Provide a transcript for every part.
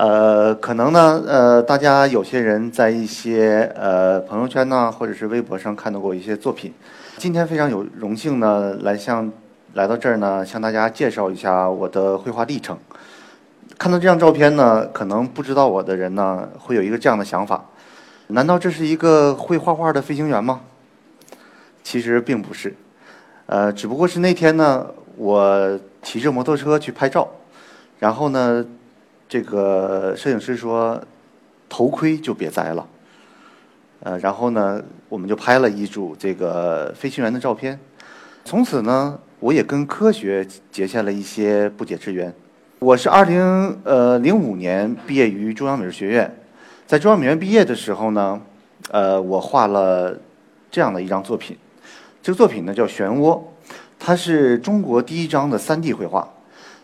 呃，可能呢，呃，大家有些人在一些呃朋友圈呢，或者是微博上看到过一些作品。今天非常有荣幸呢，来向来到这儿呢，向大家介绍一下我的绘画历程。看到这张照片呢，可能不知道我的人呢，会有一个这样的想法：难道这是一个会画画的飞行员吗？其实并不是，呃，只不过是那天呢，我骑着摩托车去拍照，然后呢。这个摄影师说：“头盔就别摘了。”呃，然后呢，我们就拍了一组这个飞行员的照片。从此呢，我也跟科学结下了一些不解之缘。我是二零呃零五年毕业于中央美术学院，在中央美院毕业的时候呢，呃，我画了这样的一张作品。这个作品呢叫《漩涡》，它是中国第一张的三 D 绘画。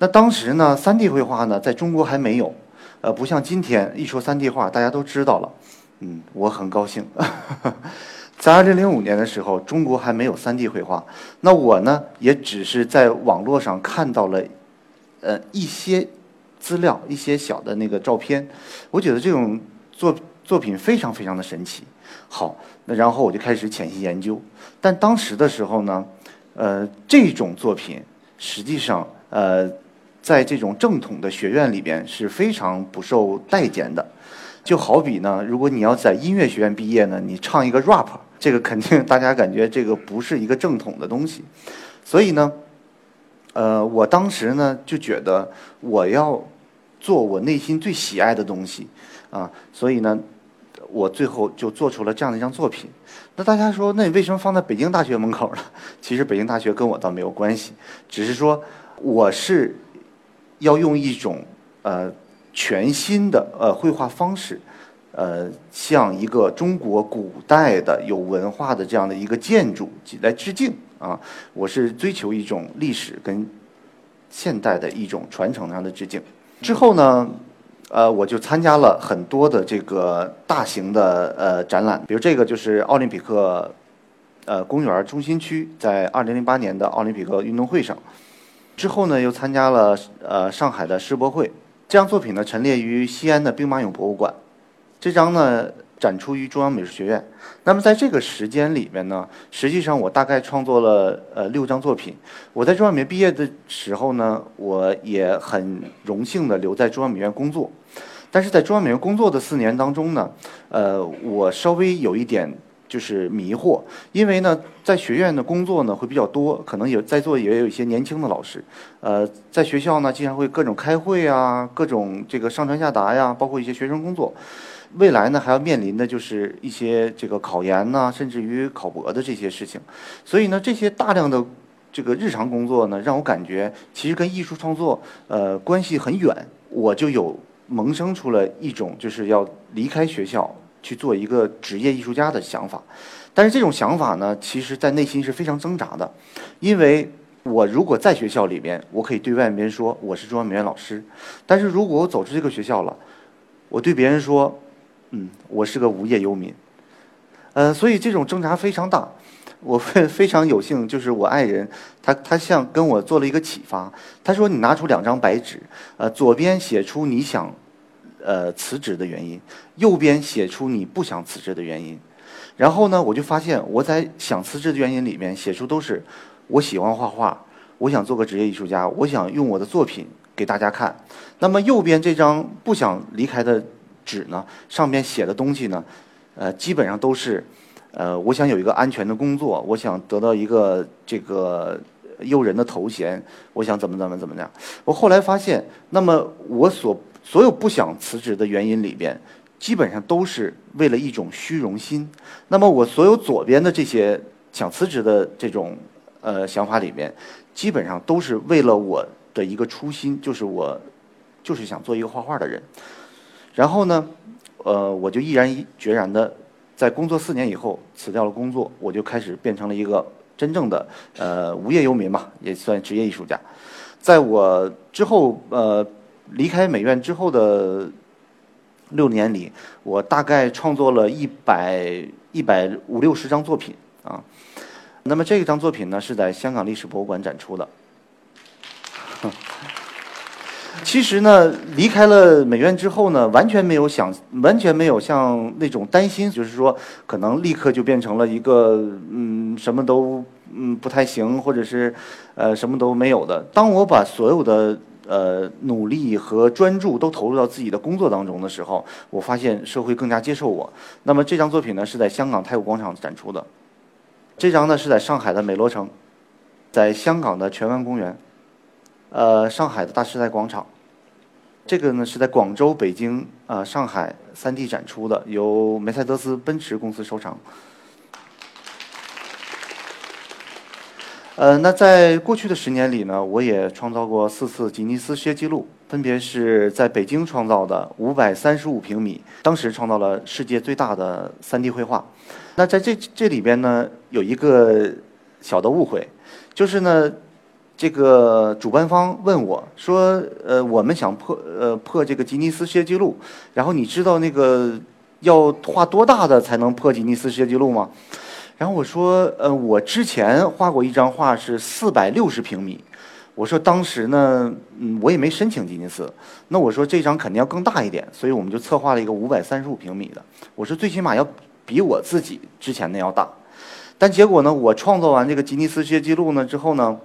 那当时呢，三 D 绘画呢，在中国还没有，呃，不像今天一说三 D 画，大家都知道了。嗯，我很高兴，在二零零五年的时候，中国还没有三 D 绘画。那我呢，也只是在网络上看到了，呃，一些资料，一些小的那个照片。我觉得这种作作品非常非常的神奇。好，那然后我就开始潜心研究。但当时的时候呢，呃，这种作品实际上，呃。在这种正统的学院里边是非常不受待见的，就好比呢，如果你要在音乐学院毕业呢，你唱一个 rap，这个肯定大家感觉这个不是一个正统的东西，所以呢，呃，我当时呢就觉得我要做我内心最喜爱的东西啊，所以呢，我最后就做出了这样的一张作品。那大家说，那你为什么放在北京大学门口呢？其实北京大学跟我倒没有关系，只是说我是。要用一种呃全新的呃绘画方式，呃向一个中国古代的有文化的这样的一个建筑来致敬啊！我是追求一种历史跟现代的一种传承上的致敬。之后呢，呃，我就参加了很多的这个大型的呃展览，比如这个就是奥林匹克呃公园中心区，在二零零八年的奥林匹克运动会上。之后呢，又参加了呃上海的世博会。这张作品呢，陈列于西安的兵马俑博物馆。这张呢，展出于中央美术学院。那么在这个时间里面呢，实际上我大概创作了呃六张作品。我在中央美院毕业的时候呢，我也很荣幸的留在中央美院工作。但是在中央美院工作的四年当中呢，呃，我稍微有一点。就是迷惑，因为呢，在学院的工作呢会比较多，可能有在座也有一些年轻的老师，呃，在学校呢经常会各种开会啊，各种这个上传下达呀，包括一些学生工作，未来呢还要面临的就是一些这个考研呐，甚至于考博的这些事情，所以呢，这些大量的这个日常工作呢，让我感觉其实跟艺术创作呃关系很远，我就有萌生出了一种就是要离开学校。去做一个职业艺术家的想法，但是这种想法呢，其实在内心是非常挣扎的，因为我如果在学校里面，我可以对外面说我是中央美院老师，但是如果我走出这个学校了，我对别人说，嗯，我是个无业游民，呃，所以这种挣扎非常大。我非非常有幸，就是我爱人，他他像跟我做了一个启发，他说你拿出两张白纸，呃，左边写出你想。呃，辞职的原因，右边写出你不想辞职的原因，然后呢，我就发现我在想辞职的原因里面写出都是我喜欢画画，我想做个职业艺术家，我想用我的作品给大家看。那么右边这张不想离开的纸呢，上面写的东西呢，呃，基本上都是呃，我想有一个安全的工作，我想得到一个这个诱人的头衔，我想怎么怎么怎么样。我后来发现，那么我所所有不想辞职的原因里边，基本上都是为了一种虚荣心。那么我所有左边的这些想辞职的这种呃想法里边，基本上都是为了我的一个初心，就是我就是想做一个画画的人。然后呢，呃，我就毅然决然的在工作四年以后辞掉了工作，我就开始变成了一个真正的呃无业游民嘛，也算职业艺术家。在我之后呃离开美院之后的六年里，我大概创作了一百一百五六十张作品啊。那么这一张作品呢是在香港历史博物馆展出的。其实呢，离开了美院之后呢，完全没有想，完全没有像那种担心，就是说可能立刻就变成了一个嗯什么都嗯不太行，或者是呃什么都没有的。当我把所有的呃努力和专注都投入到自己的工作当中的时候，我发现社会更加接受我。那么这张作品呢是在香港太古广场展出的，这张呢是在上海的美罗城，在香港的荃湾公园。呃，上海的大时代广场，这个呢是在广州、北京、啊上海三地展出的，由梅赛德斯奔驰公司收藏。呃，那在过去的十年里呢，我也创造过四次吉尼斯世界纪录，分别是在北京创造的五百三十五平米，当时创造了世界最大的三 D 绘画。那在这这里边呢，有一个小的误会，就是呢。这个主办方问我说：“呃，我们想破呃破这个吉尼斯世界纪录，然后你知道那个要画多大的才能破吉尼斯世界纪录吗？”然后我说：“呃，我之前画过一张画是四百六十平米，我说当时呢，嗯，我也没申请吉尼斯，那我说这张肯定要更大一点，所以我们就策划了一个五百三十五平米的，我说最起码要比我自己之前的要大，但结果呢，我创作完这个吉尼斯世界纪录呢之后呢。”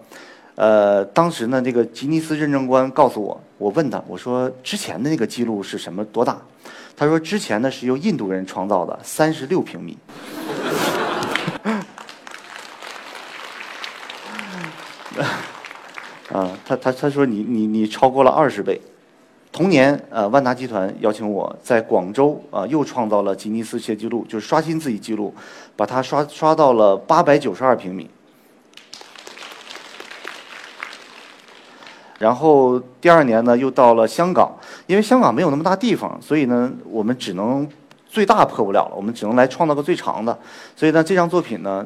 呃，当时呢，这个吉尼斯认证官告诉我，我问他，我说之前的那个记录是什么多大？他说之前呢是由印度人创造的，三十六平米。啊，他他他说你你你超过了二十倍。同年，呃，万达集团邀请我在广州啊又创造了吉尼斯世界纪录，就是刷新自己记录，把它刷刷到了八百九十二平米。然后第二年呢，又到了香港，因为香港没有那么大地方，所以呢，我们只能最大破不了了，我们只能来创造个最长的。所以呢，这张作品呢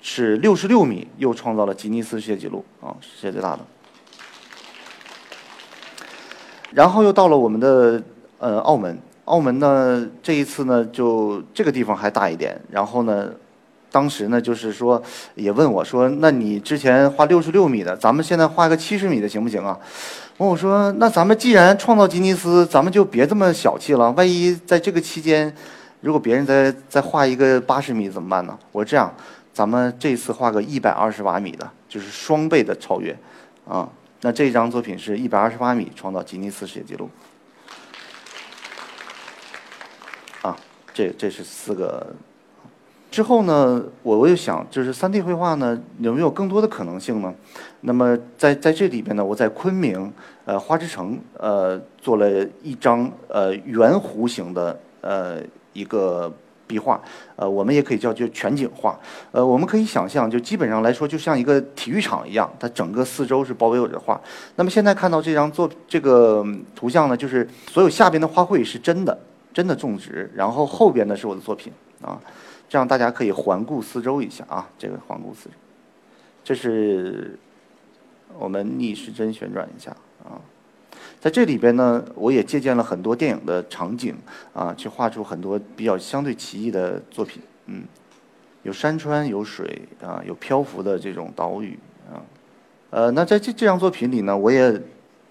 是六十六米，又创造了吉尼斯世界纪录啊，世界最大的。然后又到了我们的呃澳门，澳门呢这一次呢就这个地方还大一点，然后呢。当时呢，就是说，也问我说：“那你之前画六十六米的，咱们现在画个七十米的行不行啊？”问我说：“那咱们既然创造吉尼斯，咱们就别这么小气了。万一在这个期间，如果别人再再画一个八十米怎么办呢？”我说：“这样，咱们这次画个一百二十八米的，就是双倍的超越，啊，那这张作品是一百二十八米创造吉尼斯世界纪录。啊，这这是四个。”之后呢，我我又想，就是三 D 绘画呢，有没有更多的可能性呢？那么在在这里边呢，我在昆明呃花之城呃做了一张呃圆弧形的呃一个壁画，呃我们也可以叫就全景画。呃我们可以想象，就基本上来说，就像一个体育场一样，它整个四周是包围我的画。那么现在看到这张作这个图像呢，就是所有下边的花卉是真的真的种植，然后后边呢是我的作品啊。这样大家可以环顾四周一下啊，这个环顾四周，这是我们逆时针旋转一下啊，在这里边呢，我也借鉴了很多电影的场景啊，去画出很多比较相对奇异的作品，嗯，有山川，有水啊，有漂浮的这种岛屿啊，呃，那在这这张作品里呢，我也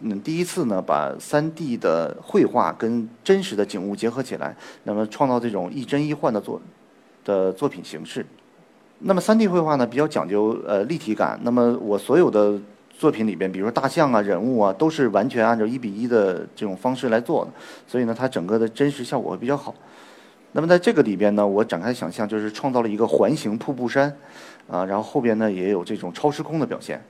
嗯第一次呢把三 D 的绘画跟真实的景物结合起来，那么创造这种一真一幻的作。的作品形式，那么三 D 绘画呢比较讲究呃立体感。那么我所有的作品里边，比如说大象啊、人物啊，都是完全按照一比一的这种方式来做的，所以呢，它整个的真实效果会比较好。那么在这个里边呢，我展开想象，就是创造了一个环形瀑布山，啊，然后后边呢也有这种超时空的表现。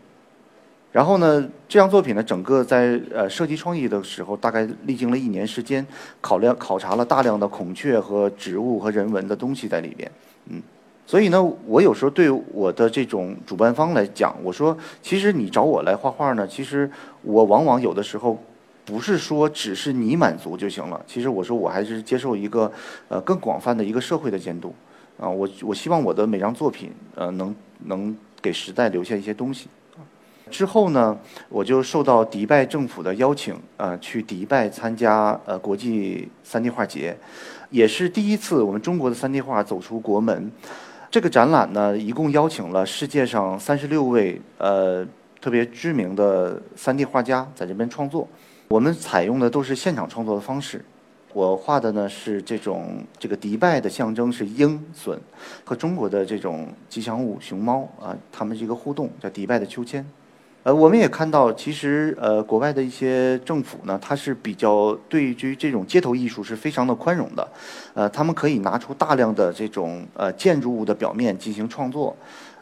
然后呢，这张作品呢，整个在呃设计创意的时候，大概历经了一年时间，考量考察了大量的孔雀和植物和人文的东西在里边，嗯，所以呢，我有时候对我的这种主办方来讲，我说，其实你找我来画画呢，其实我往往有的时候不是说只是你满足就行了。其实我说我还是接受一个呃更广泛的一个社会的监督啊。我我希望我的每张作品呃能能给时代留下一些东西。之后呢，我就受到迪拜政府的邀请，呃，去迪拜参加呃国际三 D 画节，也是第一次我们中国的三 D 画走出国门。这个展览呢，一共邀请了世界上三十六位呃特别知名的三 D 画家在这边创作。我们采用的都是现场创作的方式。我画的呢是这种这个迪拜的象征是鹰隼和中国的这种吉祥物熊猫啊，它们是一个互动，叫迪拜的秋千。呃，我们也看到，其实呃，国外的一些政府呢，它是比较对于这种街头艺术是非常的宽容的，呃，他们可以拿出大量的这种呃建筑物的表面进行创作，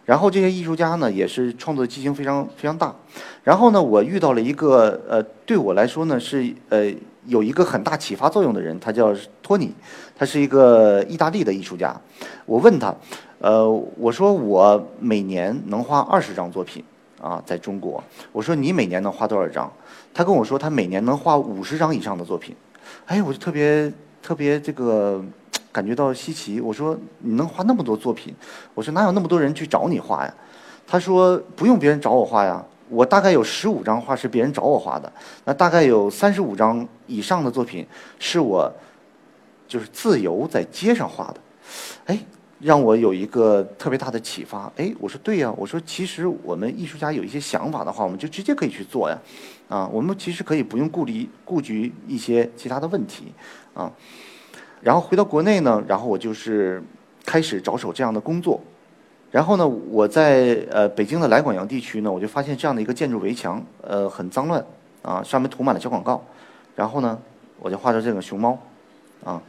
然后这些艺术家呢，也是创作激情非常非常大。然后呢，我遇到了一个呃，对我来说呢是呃有一个很大启发作用的人，他叫托尼，他是一个意大利的艺术家。我问他，呃，我说我每年能画二十张作品。啊，在中国，我说你每年能画多少张？他跟我说他每年能画五十张以上的作品。哎，我就特别特别这个感觉到稀奇。我说你能画那么多作品？我说哪有那么多人去找你画呀？他说不用别人找我画呀，我大概有十五张画是别人找我画的，那大概有三十五张以上的作品是我就是自由在街上画的。哎。让我有一个特别大的启发。哎，我说对呀，我说其实我们艺术家有一些想法的话，我们就直接可以去做呀。啊，我们其实可以不用顾虑顾及一些其他的问题啊。然后回到国内呢，然后我就是开始着手这样的工作。然后呢，我在呃北京的来广阳地区呢，我就发现这样的一个建筑围墙，呃，很脏乱啊，上面涂满了小广告。然后呢，我就画着这个熊猫，啊。